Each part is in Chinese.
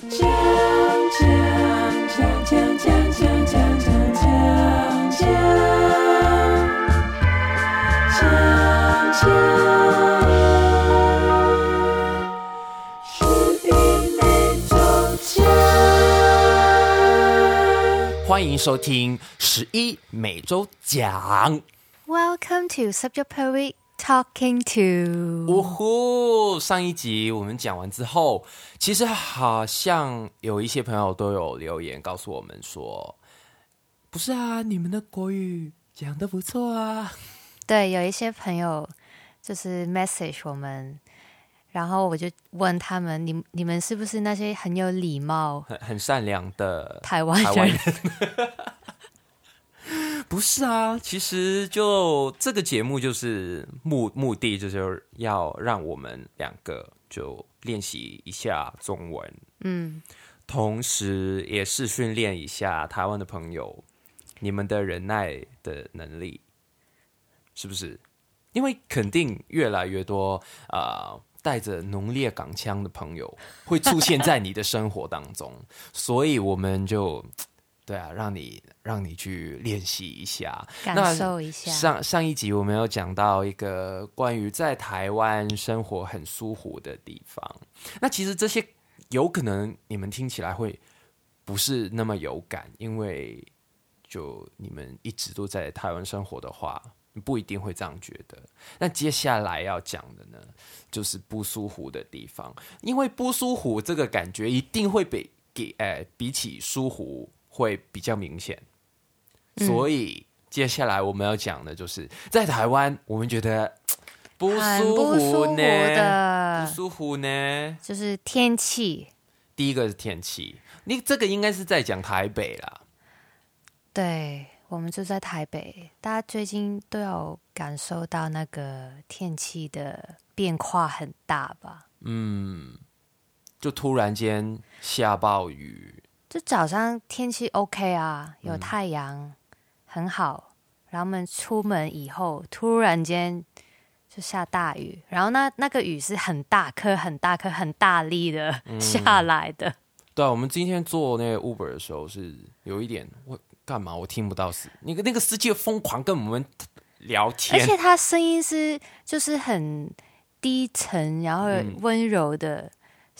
欢迎收听十一每周讲。Welcome to Subject Per Week Talking to。呜呼！上一集我们讲完之后，其实好像有一些朋友都有留言告诉我们说：“不是啊，你们的国语讲的不错啊。对，有一些朋友就是 message 我们，然后我就问他们：你你们是不是那些很有礼貌很很善良的台湾人？不是啊，其实就这个节目就是目目的就是要让我们两个就练习一下中文，嗯，同时也是训练一下台湾的朋友，你们的忍耐的能力，是不是？因为肯定越来越多啊、呃带着浓烈港腔的朋友会出现在你的生活当中，所以我们就对啊，让你让你去练习一下，感受一下。上上一集我们有讲到一个关于在台湾生活很舒服的地方，那其实这些有可能你们听起来会不是那么有感，因为就你们一直都在台湾生活的话，不一定会这样觉得。那接下来要讲的呢，就是不舒服的地方，因为不舒服这个感觉一定会比给呃比起舒服会比较明显。所以接下来我们要讲的就是在台湾，我们觉得不很舒服服呢，的不，舒服呢。就是天气。第一个是天气，你这个应该是在讲台北啦。对，我们就在台北，大家最近都有感受到那个天气的变化很大吧？嗯，就突然间下暴雨，就早上天气 OK 啊，有太阳，很好。然后我们出门以后，突然间就下大雨，然后那那个雨是很大颗、很大颗、很大力的下来的。对啊，我们今天坐那个 Uber 的时候是有一点，我干嘛我听不到是那个那个司机疯狂跟我们聊天而，且他声音是就是很低沉，然后嗯温柔的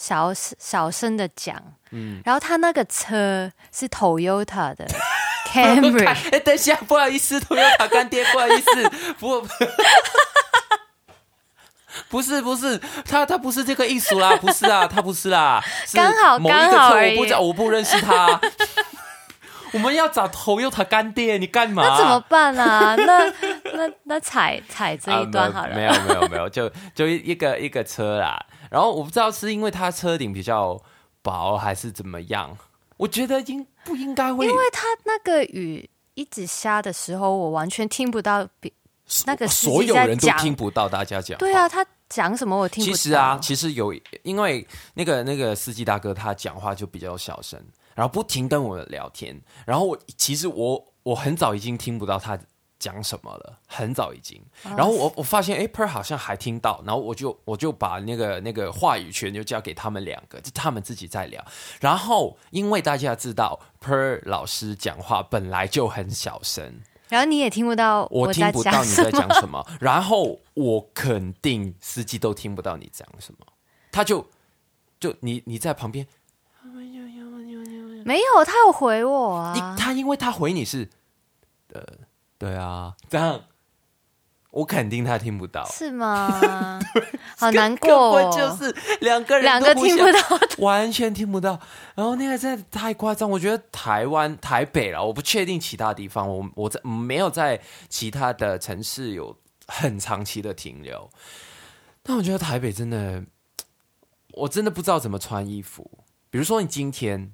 小小声的讲。嗯，然后他那个车是 Toyota 的 Camry，哎、等一下，不好意思，，Toyota 干爹，不好意思，不，不是不是，他他不是这个意思啦，不是啊，他不是啦，是刚好刚好我不知道，我不认识他。我们要找头又他干爹，你干嘛？那怎么办啊？那那那踩踩这一段好了。啊没有没有没有就就一一个一个车啦。然后我不知道是因为它车顶比较薄还是怎么样，我觉得应不应该会，因为他那个雨一直下的时候，我完全听不到别。那个所有人都听不到大家讲话。对啊，他讲什么我听不到。其实啊，其实有，因为那个那个司机大哥他讲话就比较小声，然后不停跟我聊天，然后我其实我我很早已经听不到他讲什么了，很早已经。哦然后我我发现，哎，Per 好像还听到，然后我就我就把那个那个话语权就交给他们两个，就他们自己在聊。然后因为大家知道 Per 老师讲话本来就很小声，然后你也听不到我听不到你在讲什么。然后我肯定司机都听不到你讲什么，他就就你你在旁边，没有，他有回我你啊。他因为他回你是，呃，对啊，这样，我肯定他听不到，是吗？好难过、根哦，本就是两个人两个听不到。完全听不到。然后那个真的太夸张，我觉得台湾台北了，我不确定其他地方，我我在没有在其他的城市有很长期的停留。但我觉得台北真的，我真的不知道怎么穿衣服。比如说你今天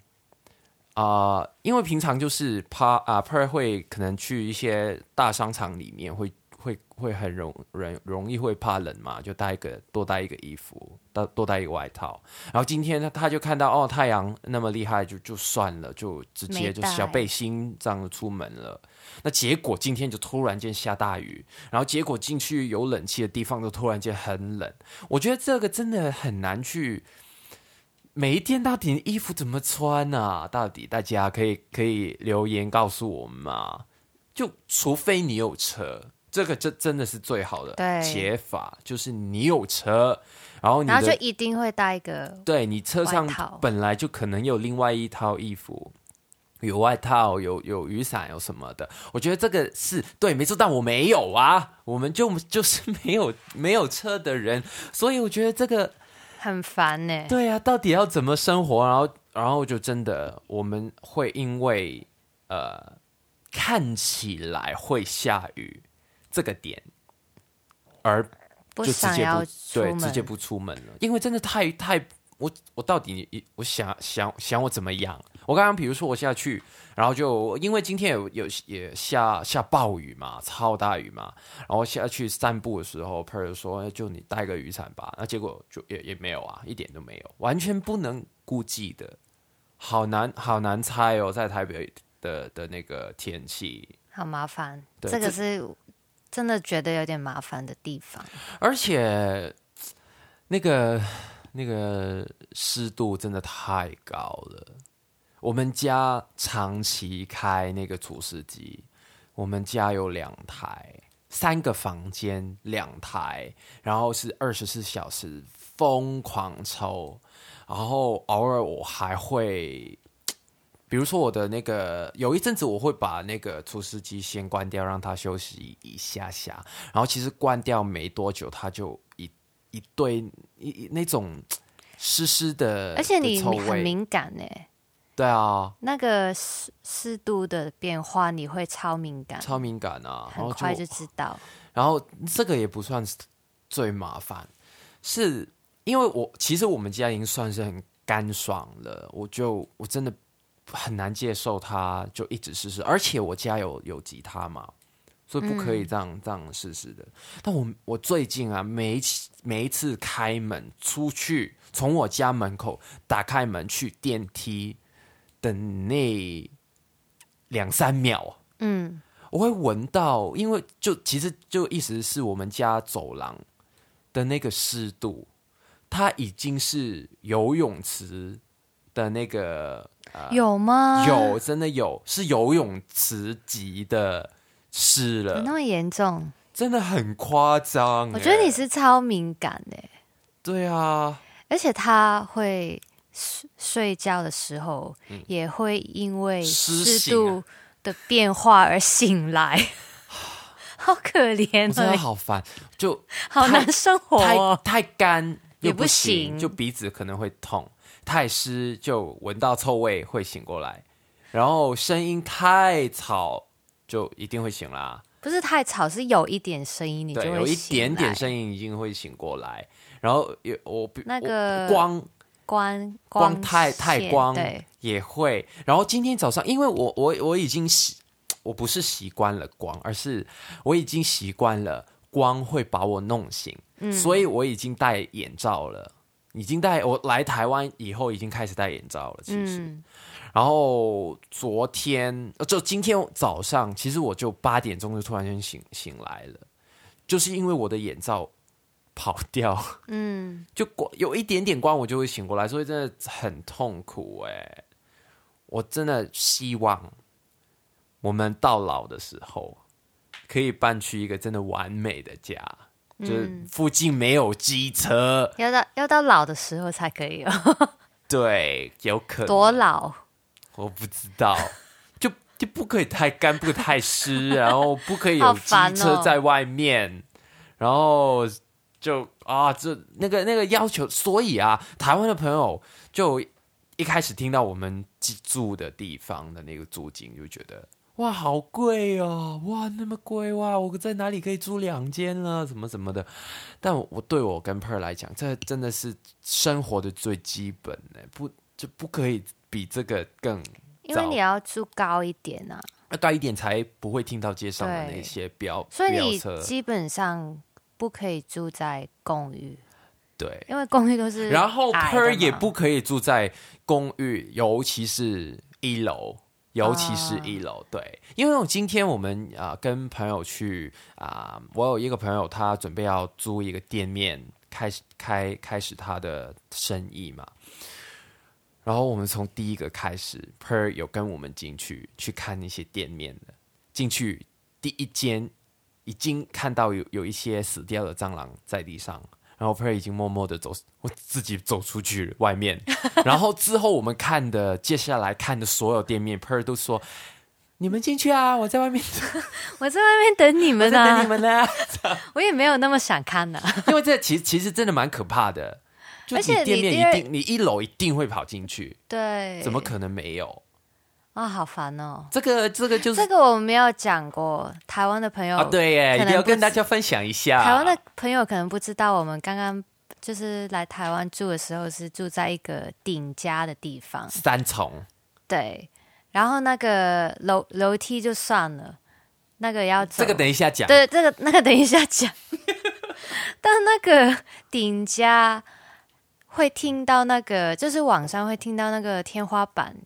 啊、因为平常就是怕啊 Per 会可能去一些大商场里面会会会很容容容易会怕冷嘛，就带一个多带一个衣服，多多带一个外套。然后今天他他就看到哦太阳那么厉害，就就算了，就直接就小背心这样出门了。那结果今天就突然间下大雨，然后结果进去有冷气的地方就突然间很冷。我觉得这个真的很难去每一天到底衣服怎么穿啊？到底大家可以可以留言告诉我们吗？就除非你有车，这个这真的是最好的解法，就是你有车，然后你然后就一定会带一个，对你车上本来就可能有另外一套衣服。有外套，有有雨伞，有什么的？我觉得这个是对，没错，但我没有啊，我们就就是没有没有车的人，所以我觉得这个很烦呢、对啊，到底要怎么生活？然后，然后就真的我们会因为呃看起来会下雨这个点，而不就直接不对，直接不出门了，因为真的太太我我到底我想想想我怎么样？我刚刚比如说我下去，然后就因为今天有有也下下暴雨嘛，超大雨嘛，然后下去散步的时候 p e r 说哎就你带个雨伞吧，那结果就也也没有啊，一点都没有，完全不能估计的，好难好难猜哦，在台北的的那个天气，好麻烦。这个是真的觉得有点麻烦的地方。而且那个那个湿度真的太高了。我们家长期开那个除湿机，我们家有两台，三个房间两台，然后是二十四小时疯狂抽，然后偶尔我还会。比如说我的那个，有一阵子我会把那个除湿机先关掉，让它休息一下下。然后其实关掉没多久，它就一一堆一一那种湿湿的，而且你。很敏感呢、对啊，那个湿湿度的变化你会超敏感，超敏感啊，很快就知道。然后这个也不算是最麻烦，是因为我其实我们家已经算是很干爽了，我就我真的很难接受它就一直试试，而且我家有有吉他嘛，所以不可以这样、这样试试的。但我我最近啊，每一次每一次开门出去，从我家门口打开门去电梯的那两三秒，嗯，我会闻到，因为就其实就意思是我们家走廊的那个湿度，它已经是游泳池的那个有吗？有真的有是游泳池级的湿了，有那么严重？真的很夸张欸。我觉得你是超敏感的、对啊，而且它会睡睡觉的时候也会因为湿度的变化而醒来，好可怜我真的哦，好烦，就 好难生活太哦。太干又也不行，就鼻子可能会痛；太湿就闻到臭味会醒过来，然后声音太吵就一定会醒啦。不是太吵，是有一点声音，你就有一点点声音。音一定会醒过来。然后有我那个光光光太太光对，也会。然后今天早上，因为我我我已经习，我不是习惯了光，而是我已经习惯了光会把我弄醒，嗯所以我已经戴眼罩了。已经戴我来台湾以后已经开始戴眼罩了，其实。嗯，然后昨天呃就今天早上，其实我就八点钟就突然间醒醒来了，就是因为我的眼罩跑掉，嗯，就光有一点点光，我就会醒过来，所以真的很痛苦哎、我真的希望我们到老的时候可以搬去一个真的完美的家，就是嗯附近没有机车，要到要到老的时候才可以哦。对，有可能。多老？我不知道，就就不可以太干，不可以太湿，然后不可以有机车在外面，然后就啊，这那个那个要求，所以啊，台湾的朋友就一开始听到我们住的地方的那个租金，就觉得哇，好贵哦，哇，那么贵哇，我在哪里可以租两间呢？什么什么的。但我我对我跟 Per 来讲，这真的是生活的最基本呢，不就不可以比这个更因为你要住高一点啊，要高一点才不会听到街上的那些标所以你。基本上不可以住在公寓，对，因为公寓都是然后 Per 也不可以住在公寓，尤其是一楼。尤其是一楼，对，因为我今天我们啊、跟朋友去啊、我有一个朋友他准备要租一个店面，开始开开始他的生意嘛，然后我们从第一个开始，Per 有跟我们进去去看那些店面的，进去第一间已经看到有有一些死掉的蟑螂在地上，然后 Per 已经默默的走，我自己走出去外面，然后之后我们看的接下来看的所有店面，Per 都说。你们进去啊！我在外面，我在外面等你们啊等你，们呢。我也没有那么想看呢。因为这其实其实真的蛮可怕的，就而且你店面一定你一楼一定会跑进去，对，怎么可能没有？啊？好烦哦。这个这个就是这个我们没有讲过，台湾的朋友啊，对耶，一定要跟大家分享一下。台湾的朋友可能不知道，我们刚刚就是来台湾住的时候是住在一个顶家的地方，三重，对。然后那个楼楼梯就算了，那个要走这个等一下讲。对，这个那个等一下讲。但那个顶家会听到那个，就是网上会听到那个天花板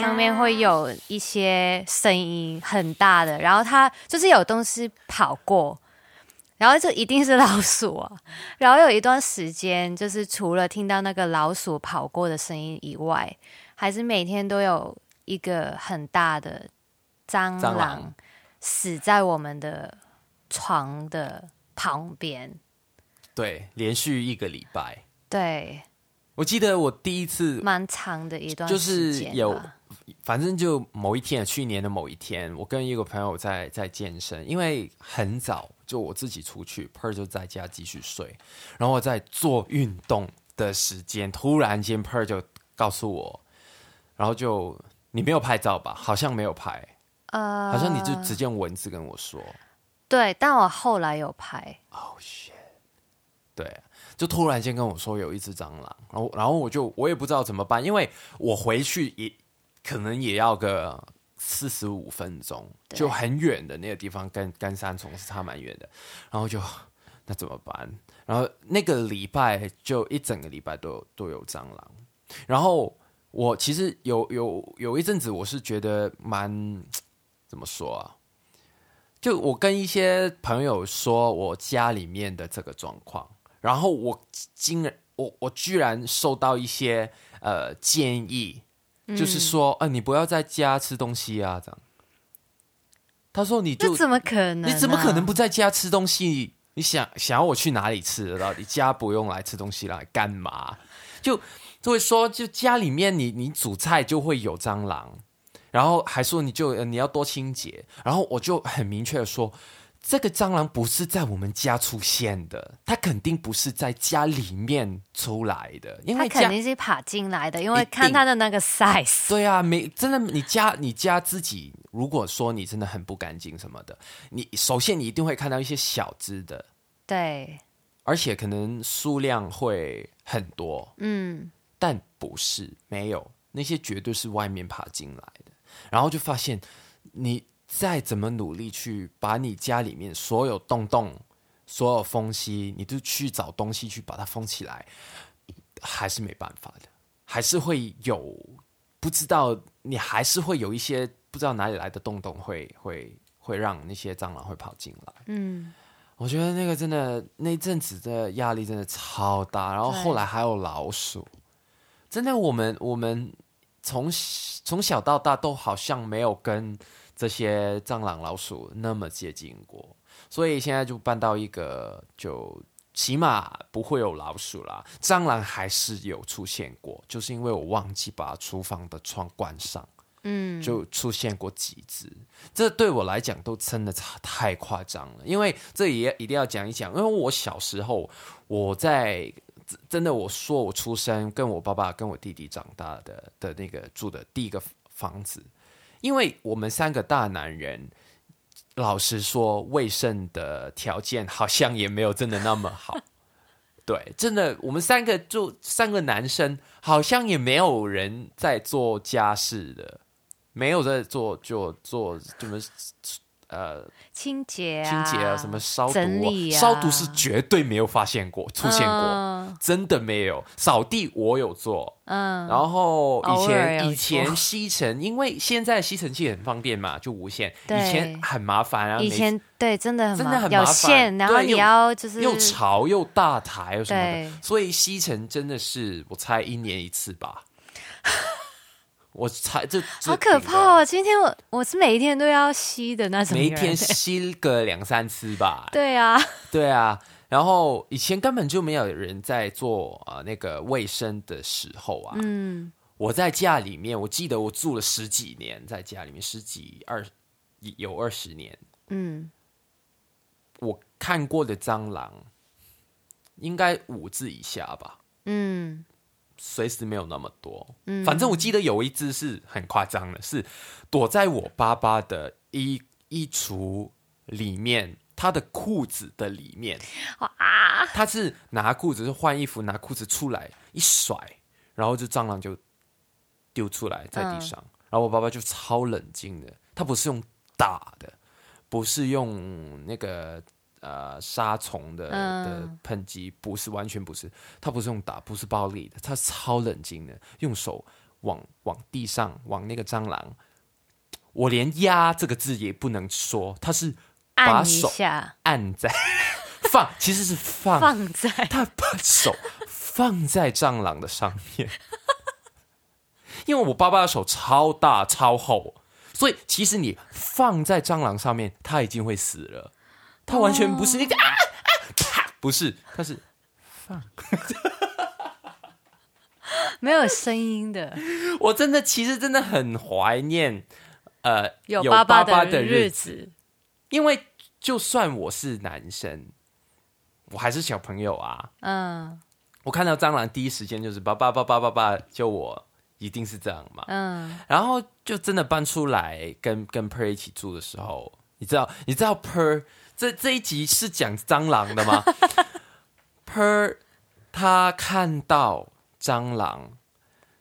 上面会有一些声音很大的，然后它就是有东西跑过，然后这一定是老鼠啊。然后有一段时间，就是除了听到那个老鼠跑过的声音以外，还是每天都有一个很大的蟑螂蟑螂死在我们的床的旁边。对，连续一个礼拜，对，我记得我第一次，蛮长的一段就是有反正就某一天，去年的某一天，我跟一个朋友在在健身，因为很早就我自己出去，Per 就在家继续睡，然后我在做运动的时间，突然间 Per 就告诉我，然后就你没有拍照吧？好像没有拍，呃，好像你就直接用文字跟我说，对，但我后来有拍，哦、shit，对，就突然间跟我说有一只蟑螂，然后然后我就我也不知道怎么办，因为我回去也可能也要个四十五分钟，就很远的那个地方，跟跟三重是差蛮远的，然后就那怎么办？然后那个礼拜就一整个礼拜都有都有蟑螂，然后我其实有有有一阵子我是觉得蛮怎么说啊？就我跟一些朋友说我家里面的这个状况，然后我竟然我我居然收到一些呃建议，就是说，呃，你不要在家吃东西啊，这样。他说你就怎么可能、啊你怎么可能？不在家吃东西？你想想要我去哪里吃的？到底家不用来吃东西来干嘛？就就会说，就家里面你你煮菜就会有蟑螂，然后还说你就呃你要多清洁，然后我就很明确的说，这个蟑螂不是在我们家出现的，它肯定不是在家里面出来的，因为它肯定是爬进来的，因为看它的那个 size。对啊，没真的，你家你家自己，如果说你真的很不干净什么的，你首先你一定会看到一些小只的，对，而且可能数量会很多，嗯，但不是没有那些绝对是外面爬进来的，然后就发现你再怎么努力去把你家里面所有洞洞、所有缝隙，你都去找东西去把它封起来，还是没办法的，还是会有不知道，你还是会有一些不知道哪里来的洞洞会会会让那些蟑螂会跑进来。嗯，我觉得那个真的那阵子的压力真的超大，然后后来还有老鼠，真的我们我们从从小到大都好像没有跟这些蟑螂老鼠那么接近过，所以现在就搬到一个就起码不会有老鼠啦，蟑螂还是有出现过，就是因为我忘记把厨房的窗关上。嗯，就出现过几只，这对我来讲都真的太夸张了。因为这也一定要讲一讲，因为我小时候我在真的我说我出生跟我爸爸跟我弟弟长大的的那个住的第一个房子，因为我们三个大男人，老实说卫生的条件好像也没有真的那么好。对，真的，我们三个就三个男生，好像也没有人在做家事的，没有在做做做什么呃清洁啊清啊，洁啊，什么消毒、啊，消毒是绝对没有发现过出现过，嗯真的没有。扫地我有做，嗯，然后以前以前吸尘，因为现在吸尘器很方便嘛，就无线。以前很麻烦啊，以前对真的很真的很麻烦线，然后你要就是又潮又大台又什么的，所以吸尘真的是我猜一年一次吧。我才这这好可怕哦！今天我我是每一天都要吸的那种，每一天 吸个两三次吧。对啊，对啊，然后以前根本就没有人在做呃那个卫生的时候啊。嗯，我在家里面，我记得我住了十几年，在家里面十几二有二十年，嗯，我看过的蟑螂应该五只以下吧。嗯随时没有那么多，嗯。反正我记得有一只是很夸张的，是躲在我爸爸的衣衣橱里面，他的裤子的里面，啊，他是拿裤子是换衣服，拿裤子出来一甩，然后就蟑螂就丢出来在地上，然后我爸爸就超冷静的，他不是用打的，不是用那个呃杀虫的嗯。的喷剂，不是完全不是，他不是用打，不是暴力的，他超冷静的，用手往往地上往那个蟑螂，我连压这个字也不能说，他是把手，按在 放，其实是放，放在。他把手放在蟑螂的上面，因为我爸爸的手超大超厚，所以其实你放在蟑螂上面，它已经会死了。它完全不是那个啊啊啪，不是，他是放 没有声音的，我真的其实真的很怀念，呃，有爸爸爸的日日子，因为就算我是男生，我还是小朋友啊，嗯。我看到蟑螂第一时间就是爸爸爸爸爸爸救我，一定是这样嘛。嗯，然后就真的搬出来跟跟 Per 一起住的时候，你知道你知道 Per 这这一集是讲蟑螂的吗？Per 他看到蟑螂，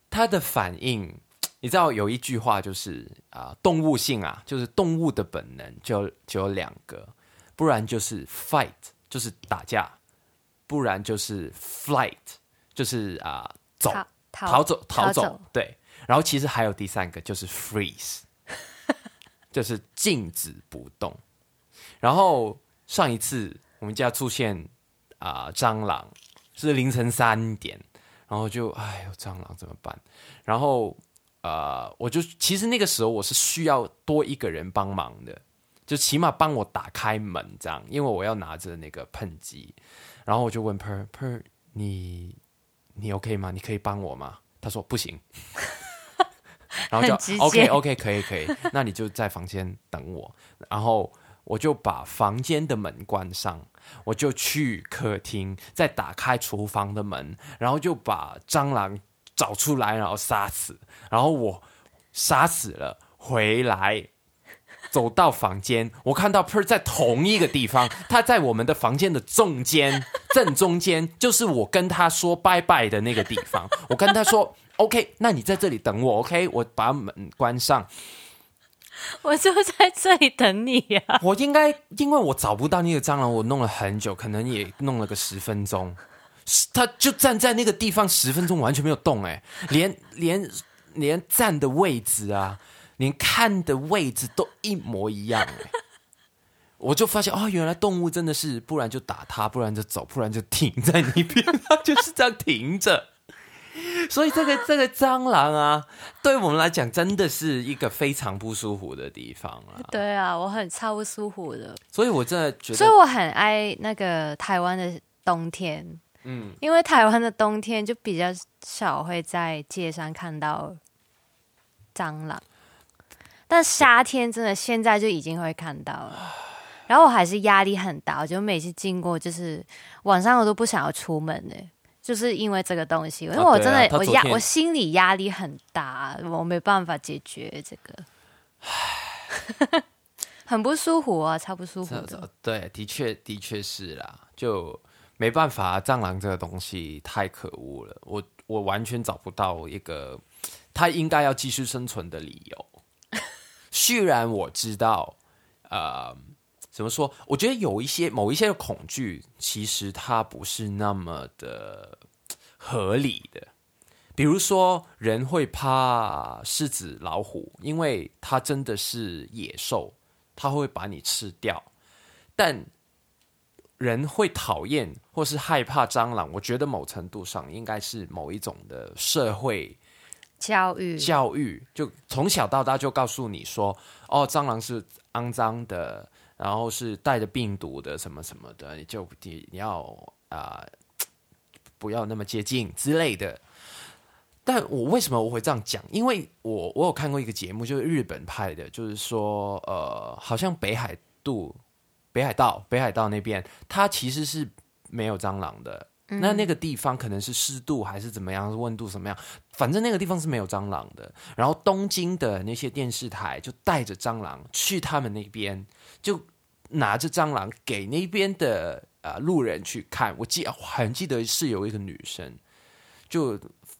他的反应，你知道有一句话就是啊、动物性啊，就是动物的本能就就有两个，不然就是 fight，就是打架，不然就是 flight，就是啊、走。逃逃走，逃走，逃走对。然后其实还有第三个，就是 freeze，就是静止不动。然后上一次我们家出现啊、蟑螂，是凌晨三点，然后就哎呦蟑螂怎么办？然后呃，我就其实那个时候我是需要多一个人帮忙的，就起码帮我打开门这样，因为我要拿着那个喷剂。然后我就问 Per Per 你你 OK 吗？你可以帮我吗？他说不行，然后就 OK OK 可以可以，那你就在房间等我。然后我就把房间的门关上，我就去客厅，再打开厨房的门，然后就把蟑螂找出来，然后杀死。然后我杀死了，回来走到房间，我看到 Per 在同一个地方，他在我们的房间的中间，正中间，就是我跟他说拜拜的那个地方。我跟他说：“OK，那你在这里等我，OK？我把门关上。我就在这里等你呀、我应该因为我找不到那个蟑螂，我弄了很久，可能也弄了个十分钟。他就站在那个地方十分钟，完全没有动，哎，连连连站的位置啊，连看的位置都一模一样，哎。我就发现哦，原来动物真的是，不然就打它，不然就走，不然就停在那边，它就是这样停着。所以这个这个蟑螂啊，对我们来讲真的是一个非常不舒服的地方啊。对啊，我很超不舒服的，所以我真的觉得，所以我很爱那个台湾的冬天，嗯，因为台湾的冬天就比较少会在街上看到蟑螂，但夏天真的现在就已经会看到了。然后我还是压力很大，我就每次经过就是晚上我都不想要出门的，就是因为这个东西，因为我真的、我压我心理压力很大，我没办法解决这个，很不舒服啊，超不舒服的。对，的确的确是啦，就没办法，蟑螂这个东西太可恶了，我我完全找不到一个它应该要继续生存的理由。虽然我知道，呃，怎么说？我觉得有一些某一些的恐惧，其实它不是那么的合理的。比如说，人会怕狮子、老虎，因为它真的是野兽，它会把你吃掉。但人会讨厌或是害怕蟑螂，我觉得某程度上应该是某一种的社会教育，教育，就从小到大就告诉你说，哦，蟑螂是肮脏的，然后是带着病毒的，什么什么的，你就你你要啊、不要那么接近之类的。但我为什么我会这样讲？因为我我有看过一个节目，就是日本拍的，就是说，呃，好像北海度、北海道、北海道那边，它其实是没有蟑螂的。那那个地方可能是湿度还是怎么样，温度怎么样，反正那个地方是没有蟑螂的。然后东京的那些电视台就带着蟑螂去他们那边，就拿着蟑螂给那边的呃路人去看。我记很记得是有一个女生，就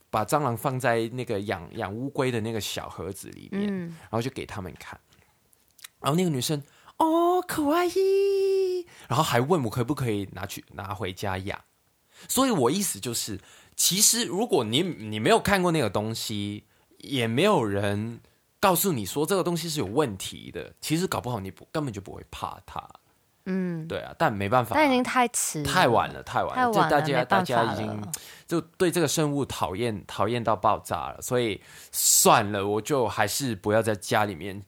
把蟑螂放在那个养养乌龟的那个小盒子里面，嗯，然后就给他们看。然后那个女生哦，可爱意，然后还问我可不可以拿去拿回家养。所以我意思就是，其实如果你你没有看过那个东西，也没有人告诉你说这个东西是有问题的，其实搞不好你不根本就不会怕它。嗯，对啊，但没办法，但已经太迟了，太晚了，太晚了，太晚了，就大家大家已经。就对这个生物讨厌讨厌到爆炸了，所以算了，我就还是不要在家里面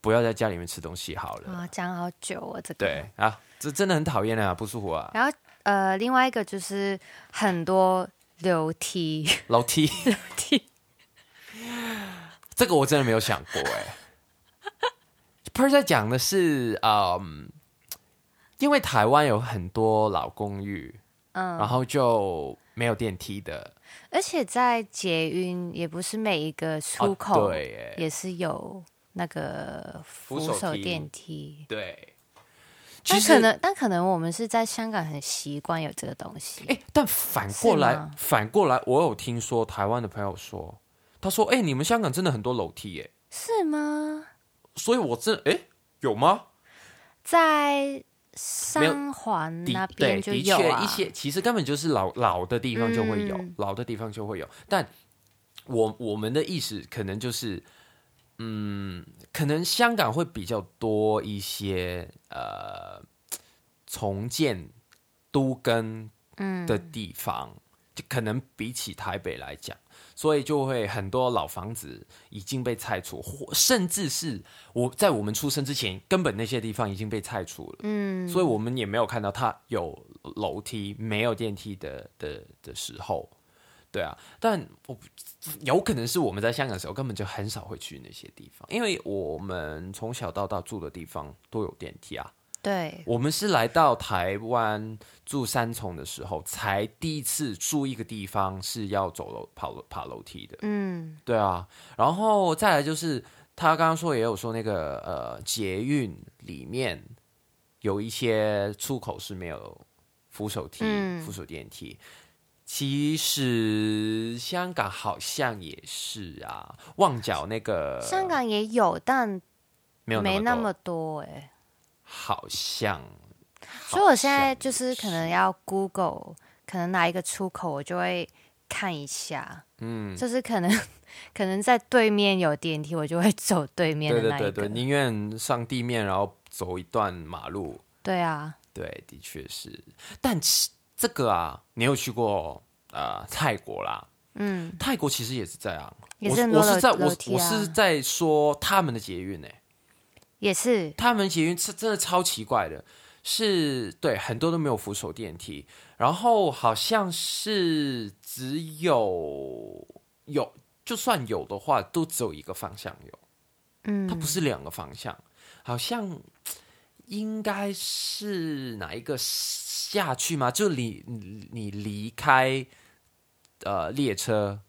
不要在家里面吃东西好了。啊，讲好久啊，这个。对啊，这真的很讨厌啊，不舒服啊，然后呃，另外一个就是很多楼梯，楼梯 楼梯，这个我真的没有想过哎。p e r 在讲的是，嗯，因为台湾有很多老公寓，嗯，然后就没有电梯的，而且在捷运也不是每一个出哦口对也是有那个扶手电梯。对。但可能，但可能我们是在香港很习惯有这个东西。哎、但反过来，反过来，我有听说台湾的朋友说，他说：“哎、你们香港真的很多楼梯耶。是吗？”所以我真哎、有吗？在三环的那对，边就的有啊，确一些，其实根本就是老老的地方就会有，嗯。老的地方就会有。但我我们的意识可能就是，嗯，可能香港会比较多一些呃重建都跟嗯。的地方，就可能比起台北来讲，所以就会很多老房子已经被拆除，或甚至是我在我们出生之前，根本那些地方已经被拆除了。嗯，所以我们也没有看到它有楼梯、没有电梯的的的时候，对啊。但我有可能是我们在香港的时候根本就很少会去那些地方，因为我们从小到大住的地方都有电梯啊。对，我们是来到台湾住三重的时候，才第一次住一个地方是要走楼跑楼爬楼梯的。嗯。对啊，然后再来就是他刚刚说也有说那个呃捷运里面有一些出口是没有扶手梯、嗯。扶手电梯。其实香港好像也是啊，旺角那个香港也有，但没有没那么多多哎、好像，所以我现在就是可能要 Google，可能哪一个出口，我就会看一下。嗯，就是可能可能在对面有电梯，我就会走对面对的那一个。对对对，宁愿上地面，然后走一段马路。对啊，对，的确是。但其这个啊，你有去过呃泰国啦？嗯，泰国其实也是这样。我我是在我我是啊在说他们的捷运呢、也是，他们捷运是真的超奇怪的，是对很多都没有扶手电梯，然后好像是只有有就算有的话，都只有一个方向有。嗯，它不是两个方向，好像应该是哪一个下去吗？就你你你离开呃列车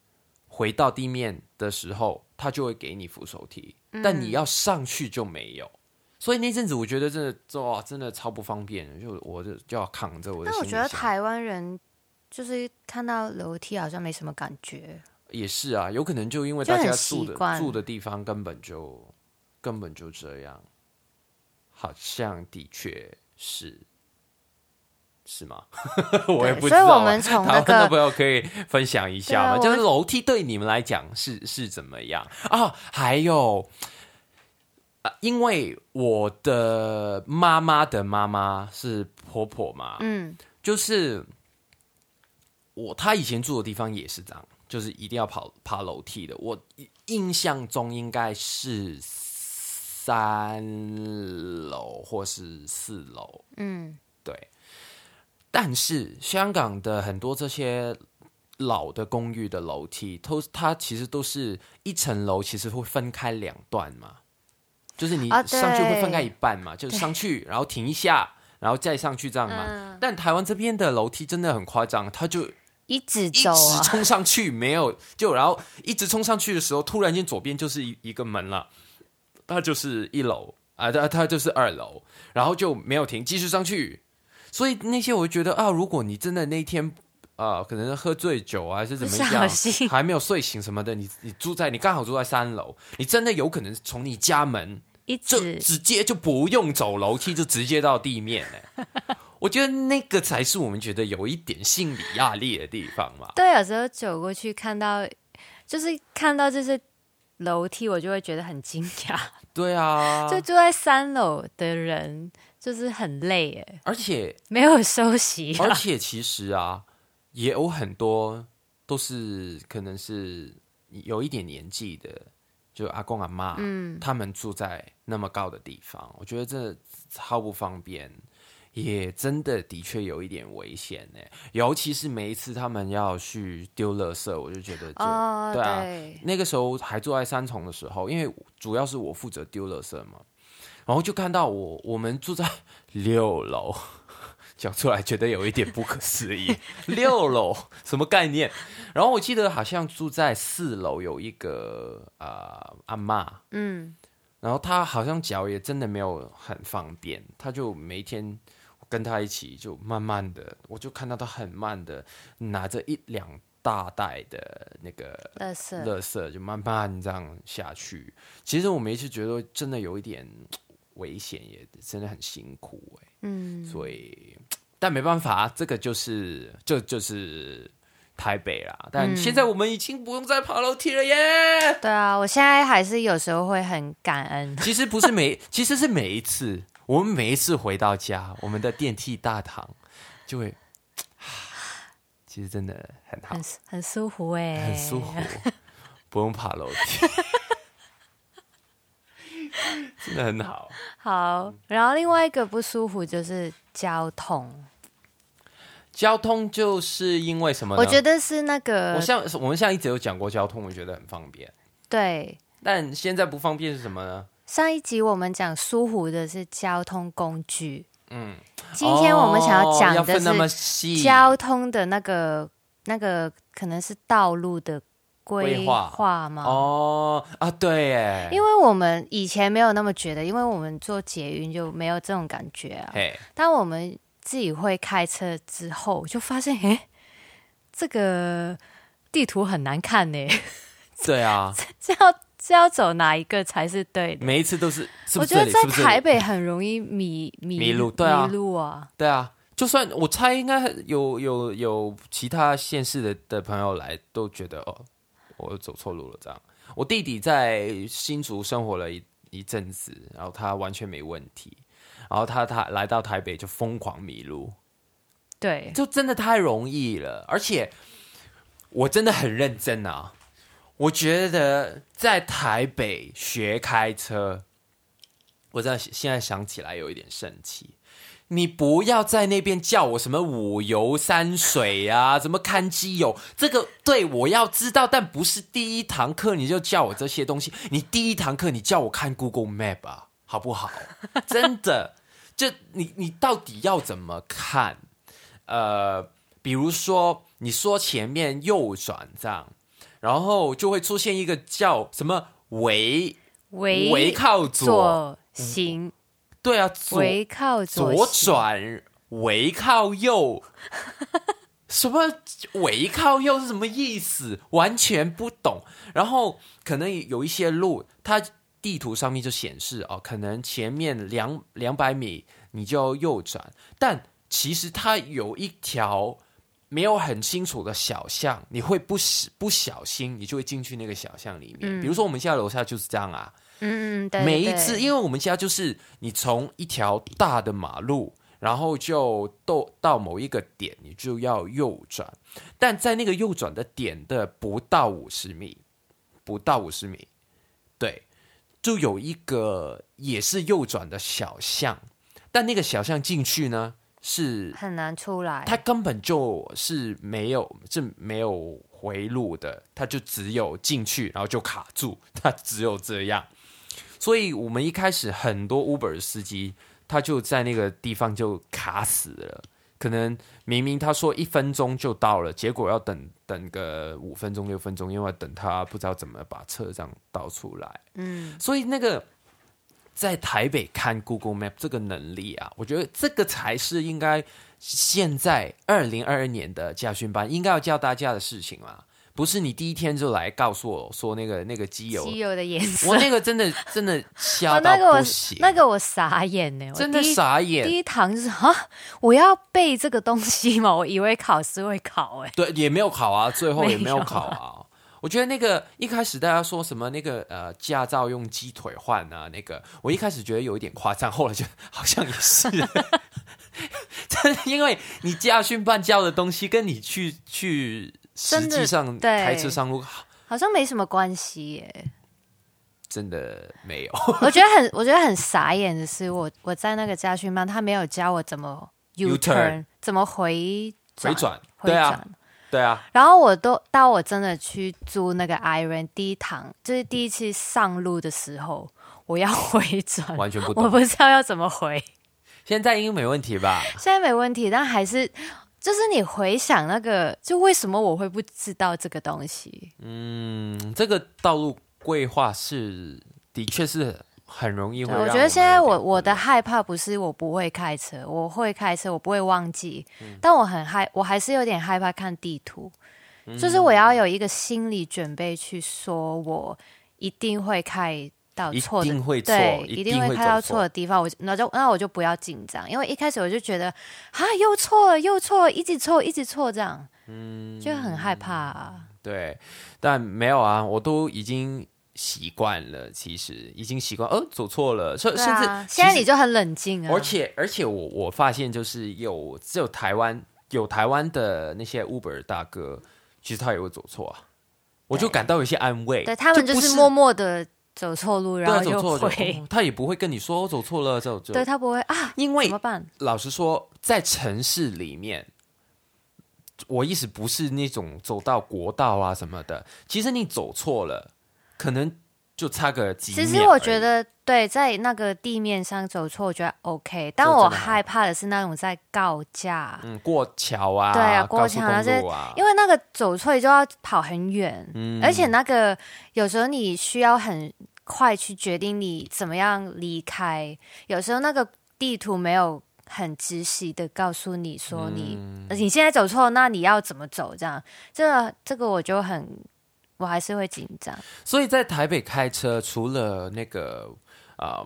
回到地面的时候，他就会给你扶手梯，嗯但你要上去就没有。所以那阵子我觉得真的哇，真的超不方便，就我就就要扛着我的但我。觉得台湾人就是看到楼梯好像没什么感觉。也是啊，有可能就因为大家住的住的地方根本就根本就这样，好像的确是是吗？我也不知道啊。所以我们从那台湾的个朋友可以分享一下吗？啊就是楼梯对你们来讲是是怎么样啊？还有。啊因为我的妈妈的妈妈是婆婆嘛，嗯就是我她以前住的地方也是这样，就是一定要跑爬楼梯的。我印象中应该是三楼或是四楼，嗯，对。但是香港的很多这些老的公寓的楼梯，都它其实都是一层楼，其实会分开两段嘛，就是你啊上去会分开一半嘛，就是上去然后停一下，然后再上去这样嘛。嗯。但台湾这边的楼梯真的很夸张，它就一直一走啊，直冲上去，没有就然后一直冲上去的时候，突然间左边就是一一个门了，它就是一楼啊，它它就是二楼，然后就没有停，继续上去。所以那些我就觉得啊，如果你真的那天啊、可能喝醉酒啊，还是怎么不样还没有睡醒什么的，你你住在你刚好住在三楼，你真的有可能从你家门一就直直接就不用走楼梯，就直接到地面呢。我觉得那个才是我们觉得有一点心理压力的地方嘛。对，有时候走过去看到，就是看到这些楼梯，我就会觉得很惊讶。对啊，就住在三楼的人，就是很累哎，而且 没有休息、啊。而且其实啊，也有很多都是可能是有一点年纪的，就阿公阿妈，嗯，他们住在那么高的地方，我觉得这超不方便，也真的的确有一点危险呢。尤其是每一次他们要去丢垃圾，我就觉得就、哦，对啊对，那个时候还住在三重的时候，因为主要是我负责丢垃圾嘛，然后就看到我我们住在六楼，讲出来觉得有一点不可思议，六楼什么概念？然后我记得好像住在四楼有一个呃阿妈，嗯，然后她好像脚也真的没有很方便，她就每天跟他一起就慢慢的，我就看到他很慢的拿着一两大袋的那个垃圾，垃圾就慢慢这样下去。其实我每一次觉得真的有一点危险，也真的很辛苦哎、嗯，所以但没办法，这个就是就就是台北啦。但嗯现在我们已经不用再爬楼梯了耶。对啊，我现在还是有时候会很感恩。其实不是每，其实是每一次，我们每一次回到家，我们的电梯大堂就会，其实真的很好很，很舒服哎，很舒服，不用爬楼梯，真的很好。好，然后另外一个不舒服就是交通，交通就是因为什么呢？我觉得是那个我像我们现在一直有讲过交通，我觉得很方便，对。但现在不方便是什么呢？上一集我们讲舒服的是交通工具，嗯，今天我们想要哦讲的是细，交通的那个那个可能是道路的规规划划吗？哦啊，对耶，因为我们以前没有那么觉得，因为我们做捷运就没有这种感觉啊。嘿，当我们自己会开车之后，就发现，哎，这个地图很难看呢，对啊，这要这要走哪一个才是对的？每一次都是，我觉得在台北很容易迷迷迷路对啊迷路啊。对啊，就算我猜，应该有有有其他县市的的朋友来，都觉得哦，我走错路了。这样，我弟弟在新竹生活了一一阵子，然后他完全没问题，然后他他来到台北就疯狂迷路，对，就真的太容易了，而且我真的很认真啊。我觉得在台北学开车，我真的现在想起来有一点生气。你不要在那边叫我什么五游山水啊，什么看基友，这个对我要知道，但不是第一堂课你就叫我这些东西。你第一堂课你叫我看 Google Map 啊，好不好？真的，就你你到底要怎么看？呃，比如说你说前面右转这样，然后就会出现一个叫什么围围围靠左，左行，对啊，左围靠左转围靠右，什么围靠右是什么意思？完全不懂。然后可能有一些路，它地图上面就显示哦，可能前面两两百米你就要右转，但其实它有一条没有很清楚的小巷，你会不小不小心，你就会进去那个小巷里面。比如说我们现在楼下就是这样啊，嗯嗯，对，每一次，因为我们家就是你从一条大的马路，然后就到到某一个点，你就要右转，但在那个右转的点的不到五十米，不到五十米，对，就有一个也是右转的小巷，但那个小巷进去呢是很难出来。它根本就是没有是没有回路的，它就只有进去，然后就卡住，它只有这样。所以我们一开始很多 Uber 的司机，他就在那个地方就卡死了。可能明明他说一分钟就到了，结果要等等个五分钟六分钟，因为要等他不知道怎么把车这样倒出来。嗯，所以那个在台北看 Google Map 这个能力啊，我觉得这个才是应该现在二零二二年的驾训班应该要教大家的事情嘛，不是你第一天就来告诉我说那个那个机油，机油的颜色，我那个真的真的 哦瞎到那个我不行，那个我傻眼呢，我真的傻眼。第。一堂就是啊，我要背这个东西嘛，我以为考试会考哎，对，也没有考啊，最后也没有考啊。我觉得那个一开始大家说什么那个呃驾照用鸡腿换啊，那个我一开始觉得有一点夸张，后来就好像也是，真的，因为你驾训班教的东西跟你去去实际上对开车上路好像没什么关系耶。真的没有。我觉得很，我觉得很傻眼的是，我我在那个家训班，他没有教我怎么 U U-turn turn，怎么回回转回对啊转。对啊，然后我都到我真的去租那个 Iron 第一堂，就是第一次上路的时候，我要回转，完全不懂。我不知道要怎么回。现在应该没问题吧？现在没问题，但还是就是你回想那个，就为什么我会不知道这个东西？嗯，这个道路规划是的确是很容易我觉得现在我我的害怕不是我不会开车，我会开车，我不会忘记，嗯。但我很害，我还是有点害怕看地图，嗯。就是我要有一个心理准备去说我一定会开到一错的，定会错对，一一定定会拍到错错的地方，我那就那我就不要紧张，因为一开始我就觉得啊又错了又错了，一直错一直错这样，嗯，就很害怕、啊。对，但没有啊，我都已经习惯了，其实已经习惯，呃，走错了，甚对甚至啊，现在你就很冷静啊，而且而且我我发现就是有只有台湾有台湾的那些 Uber 大哥，其实他也会走错啊，我就感到有些安慰。对他们就是默默的走错路，然后就走错了就回，哦他也不会跟你说我走错了，走走。对他不会啊，因为怎么办？老实说，在城市里面，我意思不是那种走到国道啊什么的，其实你走错了，可能就差个几秒。其实我觉得，对，在那个地面上走错，我觉得 OK。但我害怕的是那种在告架，嗯，过桥啊，对啊过桥那些啊，因为那个走错你就要跑很远，嗯而且那个有时候你需要很快去决定你怎么样离开，有时候那个地图没有很仔细的告诉你说你、嗯你现在走错，那你要怎么走？这样，这个这个我就很，我还是会紧张。所以在台北开车，除了那个嗯，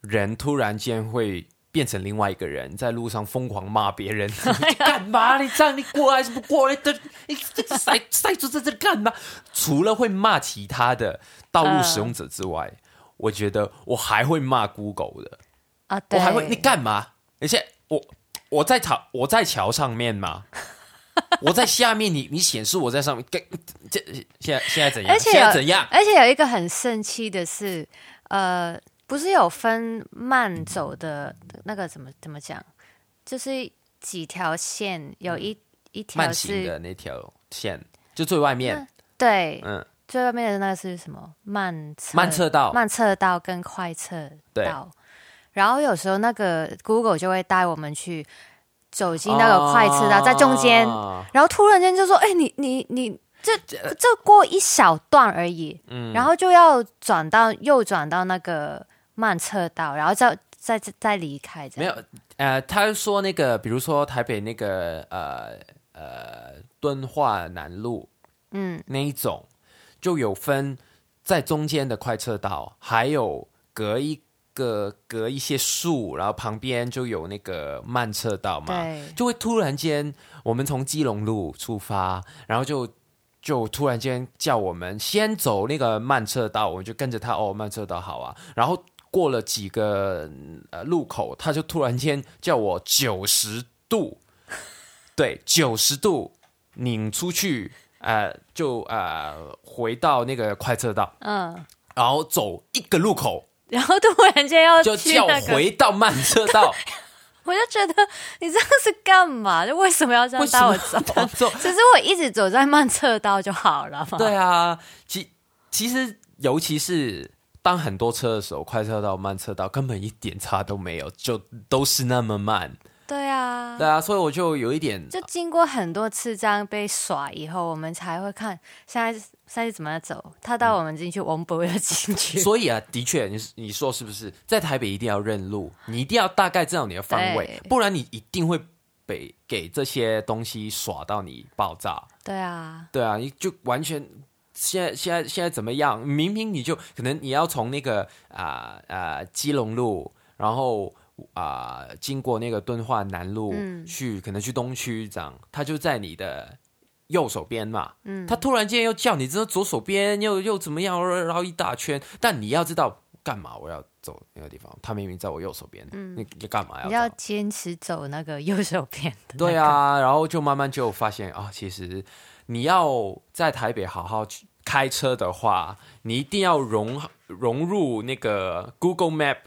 人突然间会变成另外一个人，在路上疯狂骂别人，你干嘛？你这样，你过来是不过来？的你这这塞塞住在这干嘛？除了会骂其他的道路使用者之外，我觉得我还会骂 Google 的，啊，我还会你干嘛？而且我我在桥我在桥上面嘛？我在下面，你你显示我在上面，跟这现在现在怎样？而且现在怎样？而且有一个很生气的是，呃，不是有分慢走的那个怎么怎么讲，就是几条线，有一、一条慢行是的那条线，就最外面，对，嗯，最外面的那个是什么？慢车慢车道，慢车道跟快车对。道。然后有时候那个 Google 就会带我们去走进那个快车道，在中间，啊然后突然间就说：“哎、你你你这这过一小段而已，嗯。然后就要转到右转到那个慢车道，然后再再再再离开。”没有，呃，他说那个，比如说台北那个呃呃敦化南路嗯，那一种，就有分在中间的快车道，还有隔一个隔一些树，然后旁边就有那个慢车道嘛，对，就会突然间，我们从基隆路出发，然后就就突然间叫我们先走那个慢车道，我们就跟着他哦，慢车道好啊。然后过了几个呃路口，他就突然间叫我九十度，对，九十度拧出去，呃，就呃回到那个快车道，嗯，然后走一个路口 然后突然间要就叫回到慢车道，我就觉得你这样是干嘛？就为什么要这样带我走？要走？只是我一直走在慢车道就好了嘛。对啊，其其实尤其是当很多车的时候，快车道、慢车道根本一点差都没有，就都是那么慢。对啊对，啊，所以我就有一点就经过很多次这样被耍以后，我们才会看现在现在怎么走。他带我们进去，我们不会进去。所以啊，的确，你你说是不是？在台北一定要认路，你一定要大概知道你的方位，不然你一定会被给这些东西耍到你爆炸。对啊，对啊，你就完全现在现在现在怎么样？明明你就可能你要从那个啊啊、基隆路，然后啊、经过那个敦化南路、嗯去，可能去东区这样，他就在你的右手边嘛。嗯他突然间又叫你知道左手边又又怎么样绕一大圈，但你要知道干嘛我要走那个地方，他明明在我右手边，你你干嘛要嗯你要走？坚持走那个右手边的、对，啊，然后就慢慢就发现啊，其实你要在台北好好去开车的话，你一定要融融入那个 Google Map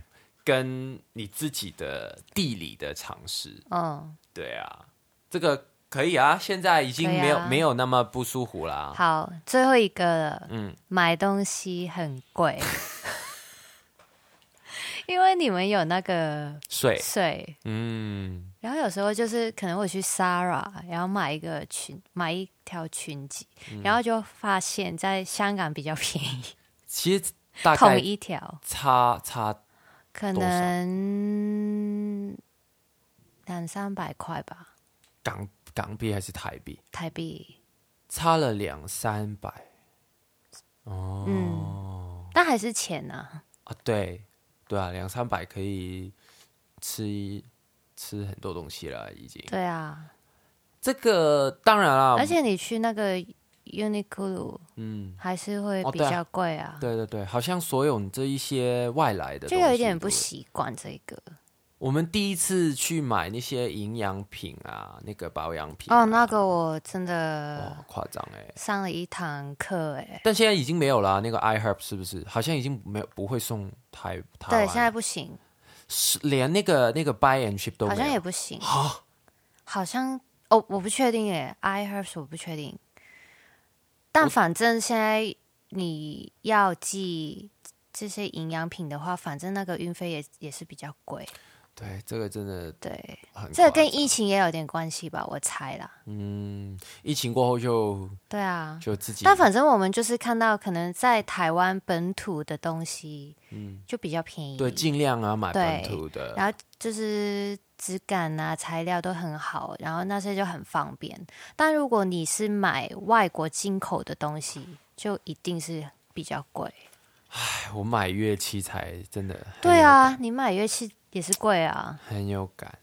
跟你自己的地理的常识。嗯，对啊，这个可以啊，现在已经没有、没有那么不舒服啦。好，最后一个了，嗯，买东西很贵，因为你们有那个税，税，嗯，然后有时候就是可能我去 Sara，然后买一个裙，买一条裙子，嗯然后就发现在香港比较便宜，其实大同概一条差差可能两三百块吧，港港币还是台币，台币。差了两三百哦。嗯，但还是钱呢、啊。啊，对，对啊，两三百可以吃一吃很多东西了，已经。对啊，这个当然啦，而且你去那个 Uniqlo 嗯，还是会比较贵啊，对对对，好像所有这一些外来的，就有一点不。习惯这个。我们第一次去买那些营养品啊，那个保养品啊、哦，那个我真的哇夸张哎！上了一堂课哎，但现在已经没有了啊、那个 iHerb 是不是？好像已经没有不会送台台对，湾现在不行，是连那个那个 buy and ship 都，好像也不行，啊，好像哦，我不确定耶，iHerbs 我不确定，但反正现在你要寄这些营养品的话，反正那个运费也也是比较贵，对，这个真的对，很这个跟疫情也有点关系吧，我猜啦，嗯，疫情过后就对啊，就自己，但反正我们就是看到可能在台湾本土的东西，嗯，就比较便宜，对，尽量啊买本土的，然后就是质感啊、材料都很好，然后那些就很方便。但如果你是买外国进口的东西，就一定是比较贵。唉我买乐器才真的很对啊，你买乐器也是贵啊。很有感，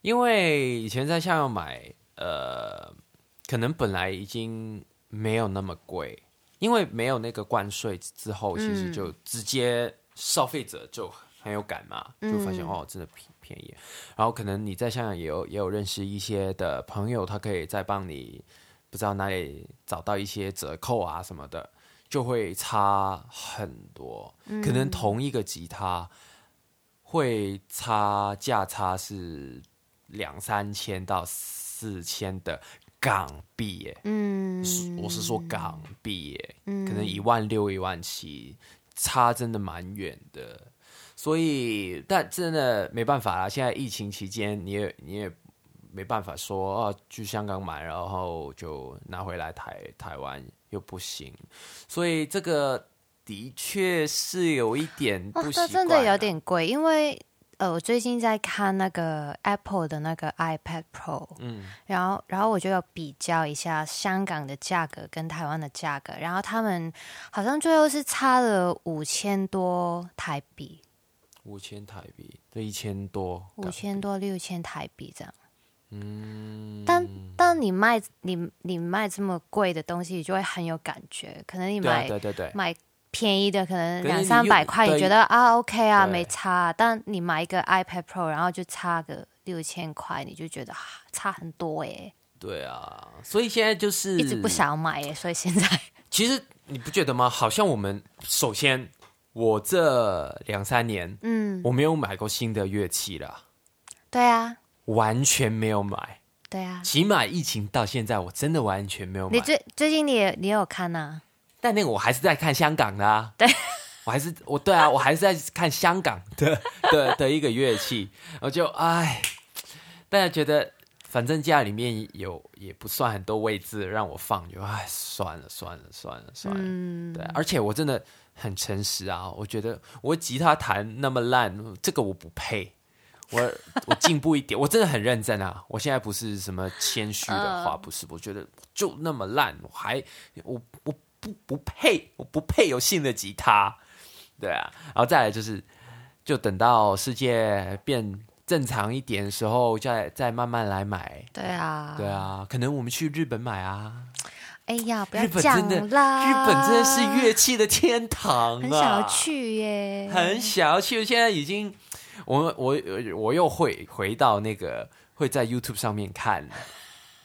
因为以前在香港买，呃，可能本来已经没有那么贵，因为没有那个关税之后，其实嗯就直接消费者就很有感嘛，就发现、嗯哦，真的便便宜。然后可能你在香港也有也有认识一些的朋友，他可以再帮你不知道哪里找到一些折扣啊什么的，就会差很多。可能同一个吉他会差价差是两三千到四千的港币耶，嗯，我是说港币耶，嗯可能一万六一万七，差真的蛮远的。所以，但真的没办法啦。现在疫情期间，你也你也没办法说哦，去香港买，然后就拿回来台台湾又不行，所以这个的确是有一点不哦，习惯、真的有。点贵，因为呃，我最近在看那个 Apple 的那个 iPad Pro，嗯，然后然后我就有比较一下香港的价格跟台湾的价格，然后他们好像最后是差了五千多台币，五千台币，这一千多，五千多六千台币这样。嗯，但但你卖你你卖这么贵的东西，你就会很有感觉。可能你买、对对对，买便宜的可能两三百块，你觉得啊 OK 啊对。没差，但你买一个 iPad Pro，然后就差个六千块，你就觉得啊差很多哎、对啊，所以现在就是一直不想要买哎、所以现在。其实你不觉得吗？好像我们首先，我这两三年嗯，我没有买过新的乐器了，对啊。完全没有买。对啊，起码疫情到现在，我真的完全没有买。你。最最近你也你有看呐、但那个我还是在看香港的啊。对，我还是我对啊，我还是在看香港的 的的一个乐器，我就哎，大家觉得反正家里面有也不算很多位置让我放，就哎算了算了算了算了。嗯，对，而且我真的很诚实啊，我觉得我吉他弹那么烂，这个我不配。我我进步一点，我真的很认真啊！我现在不是什么谦虚的话，嗯不是，我觉得就那么烂，我还我我不不配，我不配有新的吉他，对啊。然后再来就是，就等到世界变正常一点的时候，再再慢慢来买。对啊，对，啊，可能我们去日本买啊。哎呀，不要讲的，啦，日本真的是乐器的天堂啊！很想要去耶，很想要去，现在已经，我我我又会回到那个会在 YouTube 上面看，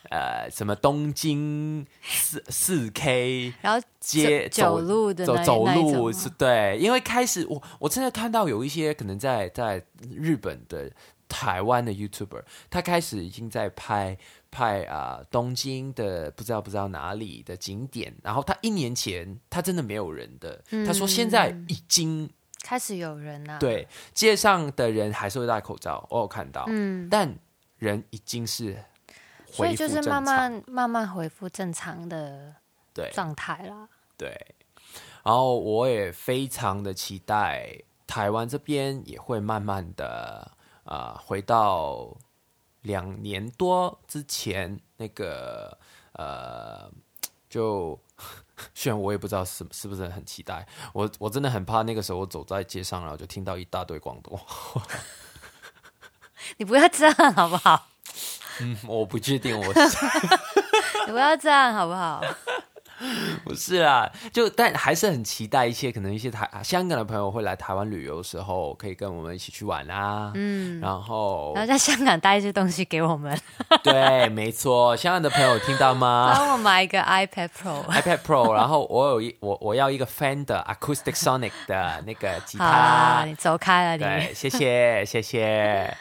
呃，什么东京四四 K 然后街走走路的走走路是对，因为开始我我真的看到有一些可能在在日本的台湾的 YouTuber，他开始已经在拍拍啊、东京的不知道不知道哪里的景点，然后他一年前他真的没有人的，他说现在已经开始有人了、啊，，对街上的人还是会戴口罩，我有看到，嗯，但人已经是恢所以就是慢慢慢慢恢复正常的对状态啦。对，然后我也非常的期待台湾这边也会慢慢的啊、呃回到两年多之前那个呃，就虽然我也不知道是是不是很期待，我我真的很怕那个时候我走在街上，然后就听到一大堆广东话，你不要这样好不好？嗯，我不确定我 是 你不要这样好不好？不是啦，就但还是很期待一些可能一些台香港的朋友会来台湾旅游的时候，可以跟我们一起去玩啊。嗯，然后然后在香港带一些东西给我们，对，没错，香港的朋友听到吗 帮我买一个 iPad Pro。？iPad Pro，然后我有一我我要一个 Fender Acoustic Sonic 的那个吉他你。走开了对，你。谢谢谢谢。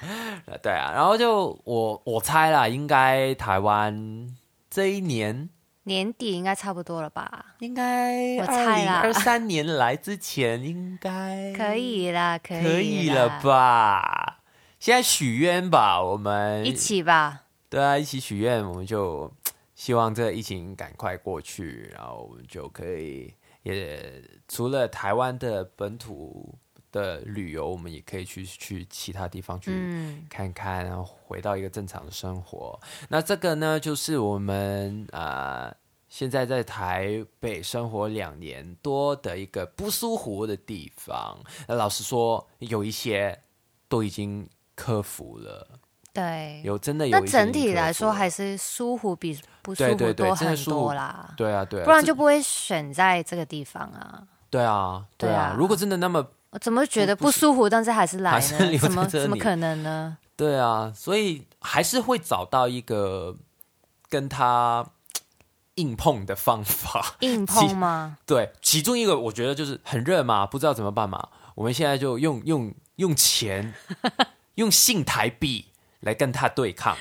呃对啊，然后就我我猜啦，应该台湾这一年年底应该差不多了吧？应该我二猜啦零二三年来之前应该可以啦，可以可以了？吧？现在许愿吧，我们一起吧。对啊，一起许愿，我们就希望这个疫情赶快过去，然后我们就可以也除了台湾的本土的旅游，我们也可以去去其他地方去嗯，看看，然后回到一个正常的生活。那这个呢，就是我们啊、呃现在在台北生活两年多的一个不舒服的地方。那老实说，有一些都已经克服了，对。有真的有那整体来说还是舒服比不舒服多很多啦，对啊对啊，不然就不会选在这个地方啊。对啊对啊对啊。如果真的那么我怎么觉得不不舒服，但是还是来还是呢？怎么怎么可能呢？对啊，所以还是会找到一个跟他硬碰的方法。硬碰吗？对，其中一个我觉得就是很热嘛，不知道怎么办嘛。我们现在就用用用钱，用信台币来跟他对抗，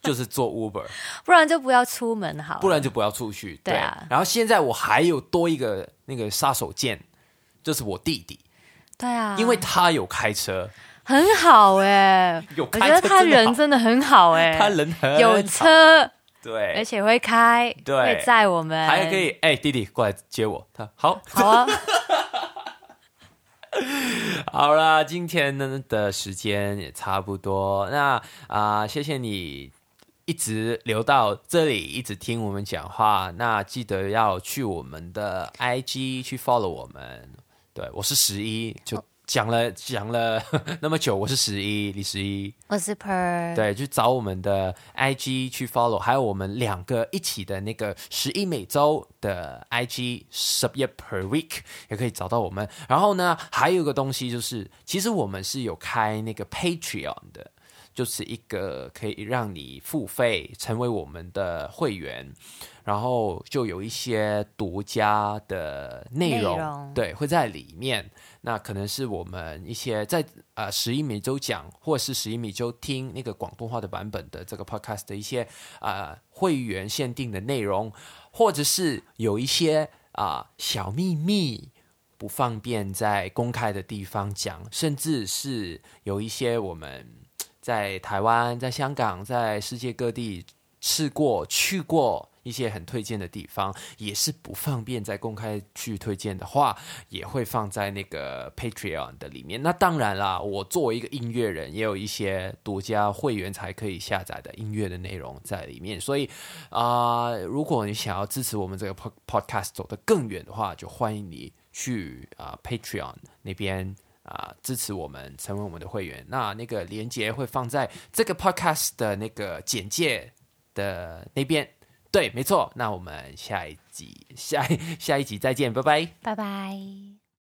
就是做 Uber，不然就不要出门好。不然就不要出去。对啊然后现在我还有多一个那个杀手锏，就是我弟弟，对啊，因为他有开车，很好哎、有我觉得他人真的很好哎、他人很有好车，对，而且会开，对。会载我们，还可以，哎、弟弟过来接我。他好，好啊，好啦，今天呢的时间也差不多。那啊、谢谢你一直留到这里，一直听我们讲话。那记得要去我们的 IG 去 follow 我们。对我是十一，就讲了讲了 那么久，我是十一李十一，我是 Per，对，去找我们的 IG 去 follow，还有我们两个一起的那个十一每周的 IG 十一 per week 也可以找到我们。然后呢，还有一个东西就是，其实我们是有开那个 Patreon 的。就是一个可以让你付费成为我们的会员，然后就有一些独家的内容，内容对，会在里面。那可能是我们一些在呃十一每周讲，或是十一每周听那个广东话的版本的这个 podcast 的一些呃会员限定的内容，或者是有一些啊、小秘密。不方便在公开的地方讲，甚至是有一些我们在台湾、在香港、在世界各地吃过、去过一些很推荐的地方，也是不方便在公开去推荐的话，也会放在那个 Patreon 的里面。那当然啦，我作为一个音乐人，也有一些独家会员才可以下载的音乐的内容在里面。所以啊、如果你想要支持我们这个 pod- podcast 走得更远的话，就欢迎你去啊、Patreon 那边。啊，支持我们，成为我们的会员。那那个链接会放在这个 podcast 的那个简介的那边。对，没错。那我们下一集下下一集再见，拜拜。拜拜。